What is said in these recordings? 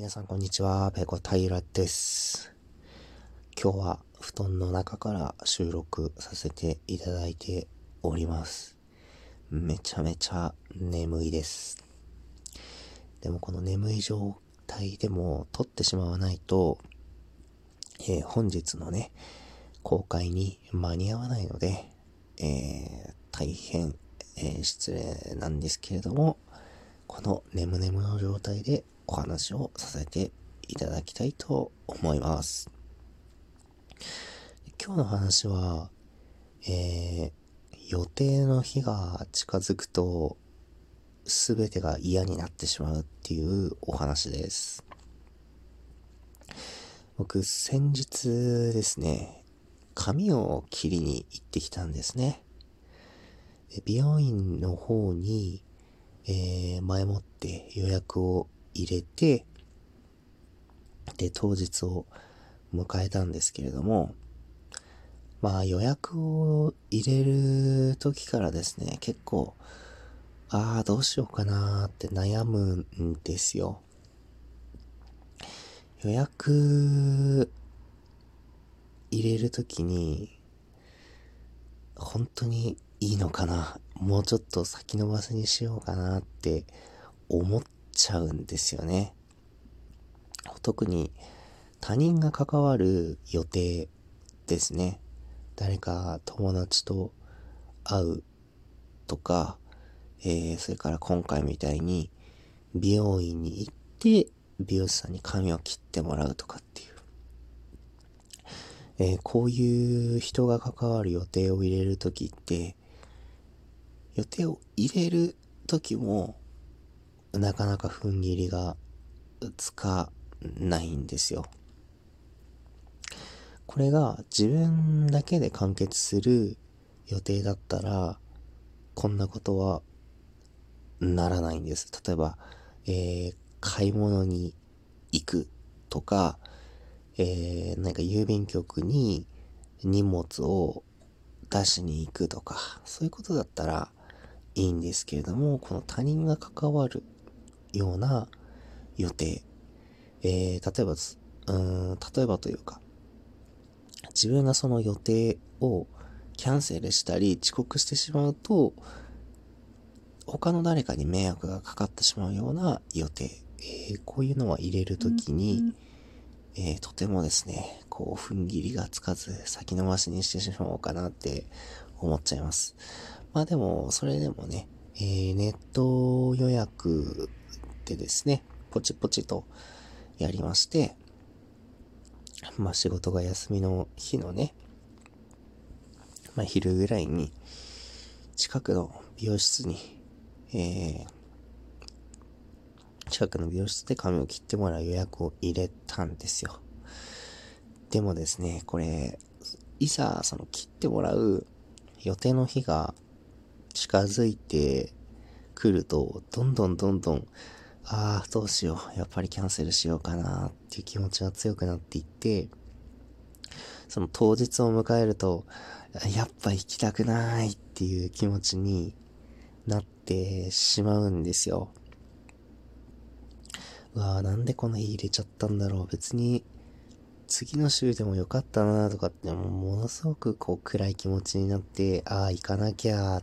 皆さんこんにちは、ペコ平です。今日は布団の中から収録させていただいております。めちゃめちゃ眠いです。でもこの眠い状態でも撮ってしまわないと、えー、本日のね、公開に間に合わないので、えー、大変、えー、失礼なんですけれども、この眠々の状態でお話をさせていただきたいと思います。今日の話は、えー、予定の日が近づくと、すべてが嫌になってしまうっていうお話です。僕、先日ですね、髪を切りに行ってきたんですね。美容院の方に、えー、前もって予約を入れて、で、当日を迎えたんですけれども、まあ予約を入れる時からですね、結構、ああ、どうしようかなーって悩むんですよ。予約入れるときに、本当にいいのかなもうちょっと先延ばしにしようかなって思っちゃうんですよね。特に他人が関わる予定ですね。誰か友達と会うとか、えー、それから今回みたいに美容院に行って美容師さんに髪を切ってもらうとかっていう。えー、こういう人が関わる予定を入れるときって、予定を入れるときもなかなか踏ん切りがつかないんですよ。これが自分だけで完結する予定だったら、こんなことはならないんです。例えば、えー、買い物に行くとか、えー、なんか郵便局に荷物を出しに行くとか、そういうことだったらいいんですけれども、この他人が関わるような予定。えー、例えば、うん、例えばというか、自分がその予定をキャンセルしたり遅刻してしまうと、他の誰かに迷惑がかかってしまうような予定。えー、こういうのは入れるときに、えー、とてもですね、こう、踏ん切りがつかず、先延ばしにしてしまおうかなって思っちゃいます。まあでも、それでもね、えー、ネット予約でですね、ポチポチとやりまして、まあ仕事が休みの日のね、まあ昼ぐらいに、近くの美容室に、えー、近くの美容室で髪を切ってもらう予約を入れたんですよ。でもですね、これ、いざその切ってもらう予定の日が近づいてくると、どんどんどんどんああ、どうしよう。やっぱりキャンセルしようかなっていう気持ちが強くなっていって、その当日を迎えると、やっぱ行きたくないっていう気持ちになってしまうんですよ。うわあ、なんでこの日入れちゃったんだろう。別に、次の週でもよかったなとかって、もものすごくこう暗い気持ちになって、ああ、行かなきゃー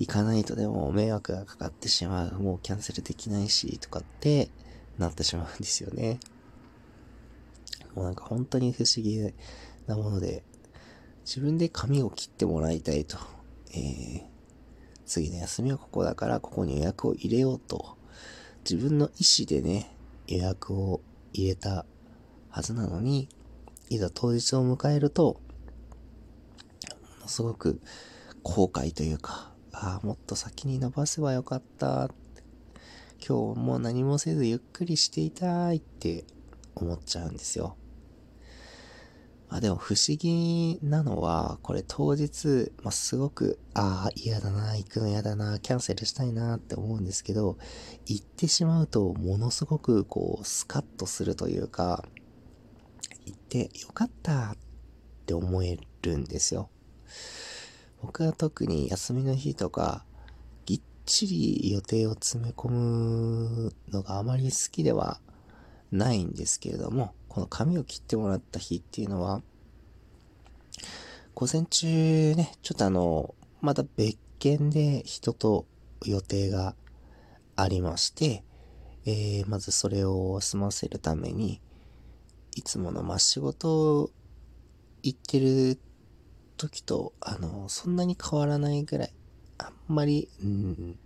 行かないとでも迷惑がかかってしまう。もうキャンセルできないし、とかってなってしまうんですよね。もうなんか本当に不思議なもので、自分で髪を切ってもらいたいと。えー、次の休みはここだからここに予約を入れようと。自分の意思でね、予約を入れたはずなのに、いざ当日を迎えると、すごく後悔というか、ああ、もっと先に伸ばせばよかった。今日もう何もせずゆっくりしていたいって思っちゃうんですよ。まあでも不思議なのは、これ当日、まあ、すごく、ああ、嫌だな、行くの嫌だな、キャンセルしたいなって思うんですけど、行ってしまうと、ものすごくこう、スカッとするというか、行ってよかったって思えるんですよ。僕は特に休みの日とか、ぎっちり予定を詰め込むのがあまり好きではないんですけれども、この髪を切ってもらった日っていうのは、午前中ね、ちょっとあの、また別件で人と予定がありまして、えー、まずそれを済ませるために、いつものま仕事行ってる時と、あの、そんなに変わらないぐらい、あんまり、うん、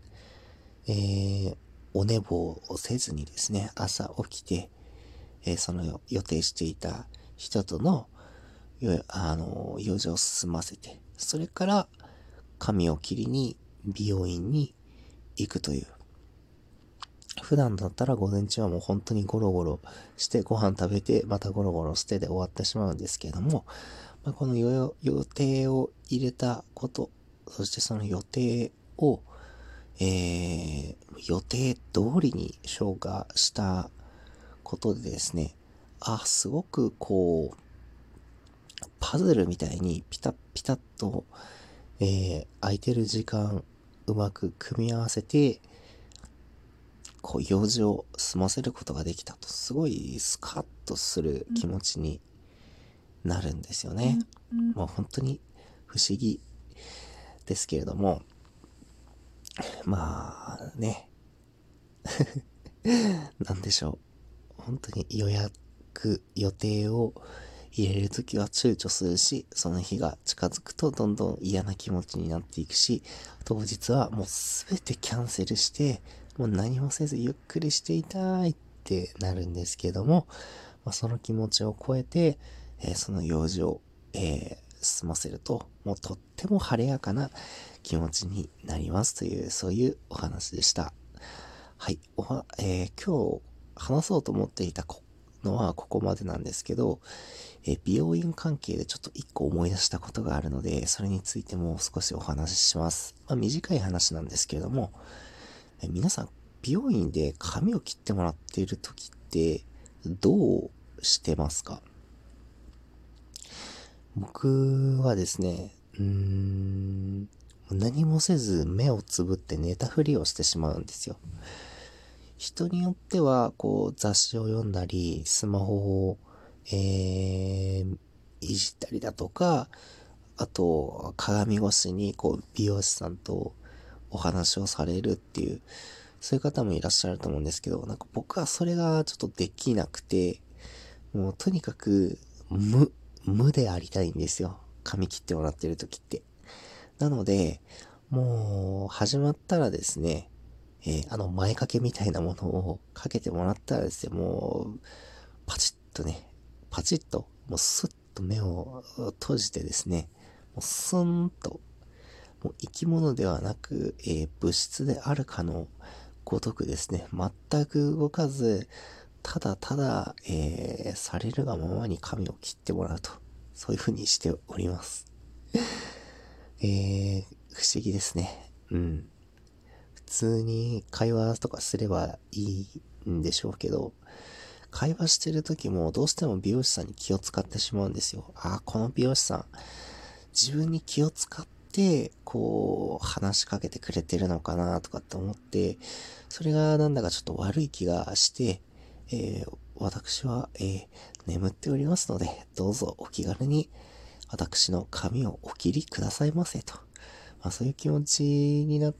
えー、お寝坊をせずにですね、朝起きて、えー、その予定していた人との、あの、用事を済ませて、それから髪を切りに美容院に行くという。普段だったら午前中はもう本当にゴロゴロしてご飯食べてまたゴロゴロしてで終わってしまうんですけれども、まあ、この予定を入れたこと、そしてその予定をえー、予定通りに消化したことでですね、あ、すごくこう、パズルみたいにピタッピタッと、えー、空いてる時間うまく組み合わせて、こう、用事を済ませることができたと、すごいスカッとする気持ちになるんですよね。もう本当に不思議ですけれども、まあね。なんでしょう。本当に予約、予定を入れるときは躊躇するし、その日が近づくとどんどん嫌な気持ちになっていくし、当日はもうすべてキャンセルして、もう何もせずゆっくりしていたいってなるんですけども、まあ、その気持ちを超えて、え、その用事を、え、済ませると、もうとっても晴れやかな気持ちになりますという、そういうお話でした。はい。おは、えー、今日話そうと思っていたのはここまでなんですけど、えー、美容院関係でちょっと一個思い出したことがあるので、それについても少しお話しします。まあ、短い話なんですけれども、えー、皆さん、美容院で髪を切ってもらっている時って、どうしてますか？僕はですね、うーん、何もせず目をつぶって寝たふりをしてしまうんですよ。人によっては、こう、雑誌を読んだり、スマホを、えー、いじったりだとか、あと、鏡越しに、こう、美容師さんとお話をされるっていう、そういう方もいらっしゃると思うんですけど、なんか僕はそれがちょっとできなくて、もうとにかく、無、無でありたいんですよ。髪切ってもらってる時って。なので、もう、始まったらですね、えー、あの、前掛けみたいなものをかけてもらったらですね、もう、パチッとね、パチッと、もうスッと目を閉じてですね、もうスンと、もう生き物ではなく、えー、物質であるかのごとくですね、全く動かず、ただただ、えー、されるがままに髪を切ってもらうと、そういう風にしております。えー、不思議ですね。うん。普通に会話とかすればいいんでしょうけど、会話してる時もどうしても美容師さんに気を使ってしまうんですよ。ああ、この美容師さん、自分に気を使って、こう、話しかけてくれてるのかなとかって思って、それがなんだかちょっと悪い気がして、えー、私は、えー、眠っておりますので、どうぞお気軽に私の髪をお切りくださいませと。まあ、そういう気持ちになっ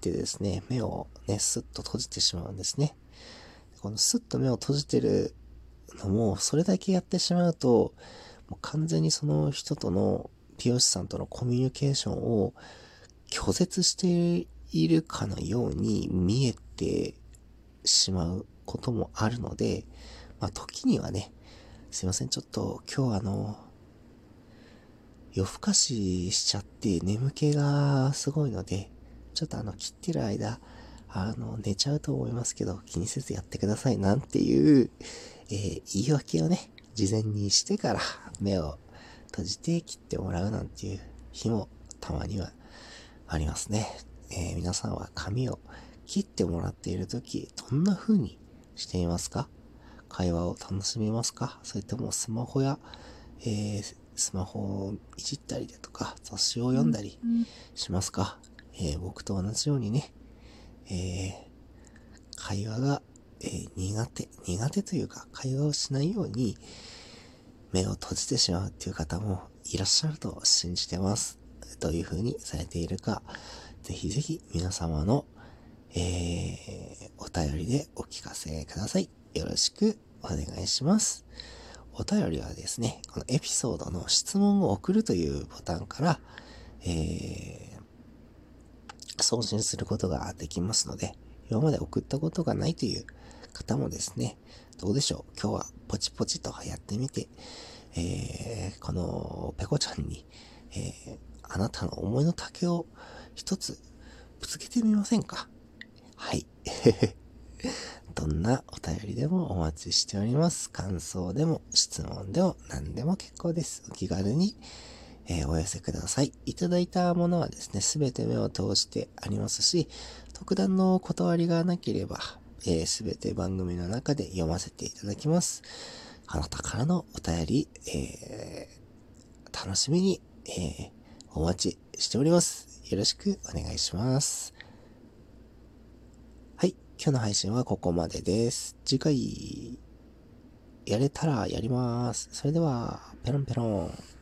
てですね、目をね、スッと閉じてしまうんですね。このスッと目を閉じてるのも、それだけやってしまうと、もう完全にその人との美容師さんとのコミュニケーションを拒絶しているかのように見えてしまうこともあるので、まあ時にはね、すいません、ちょっと今日あの、夜更かししちゃって眠気がすごいので、ちょっとあの、切ってる間、あの、寝ちゃうと思いますけど、気にせずやってくださいなんていう、えー、言い訳をね、事前にしてから目を閉じて切ってもらうなんていう日もたまにはありますね。えー、皆さんは髪を切ってもらっているとき、どんな風にしていますか？会話を楽しみますか？それともスマホや、えー、スマホをいじったりだとか、雑誌を読んだりしますか、えー、僕と同じようにね、えー、会話がえ、苦手、苦手というか会話をしないように目を閉じてしまうっていう方もいらっしゃると信じてます。どういう風にされているか、ぜひぜひ皆様の、えー、お便りでお聞かせください。よろしくお願いします。お便りはですね、このエピソードの質問を送るというボタンから、えー、送信することができますので、今まで送ったことがないという方もですね、どうでしょう？今日はポチポチとやってみて、えー、このペコちゃんに、えー、あなたの思いの丈を一つぶつけてみませんか？はい。どんなお便りでもお待ちしております。感想でも質問でも何でも結構です。お気軽に、えー、お寄せください。いただいたものはですね、すべて目を通してありますし、特段の断りがなければ、す、えー、べ、て番組の中で読ませていただきます。あなたからのお便り、えー、楽しみに、えー、お待ちしております。よろしくお願いします。今日の配信はここまでです。次回、やれたらやります。それでは、ペロンペロン。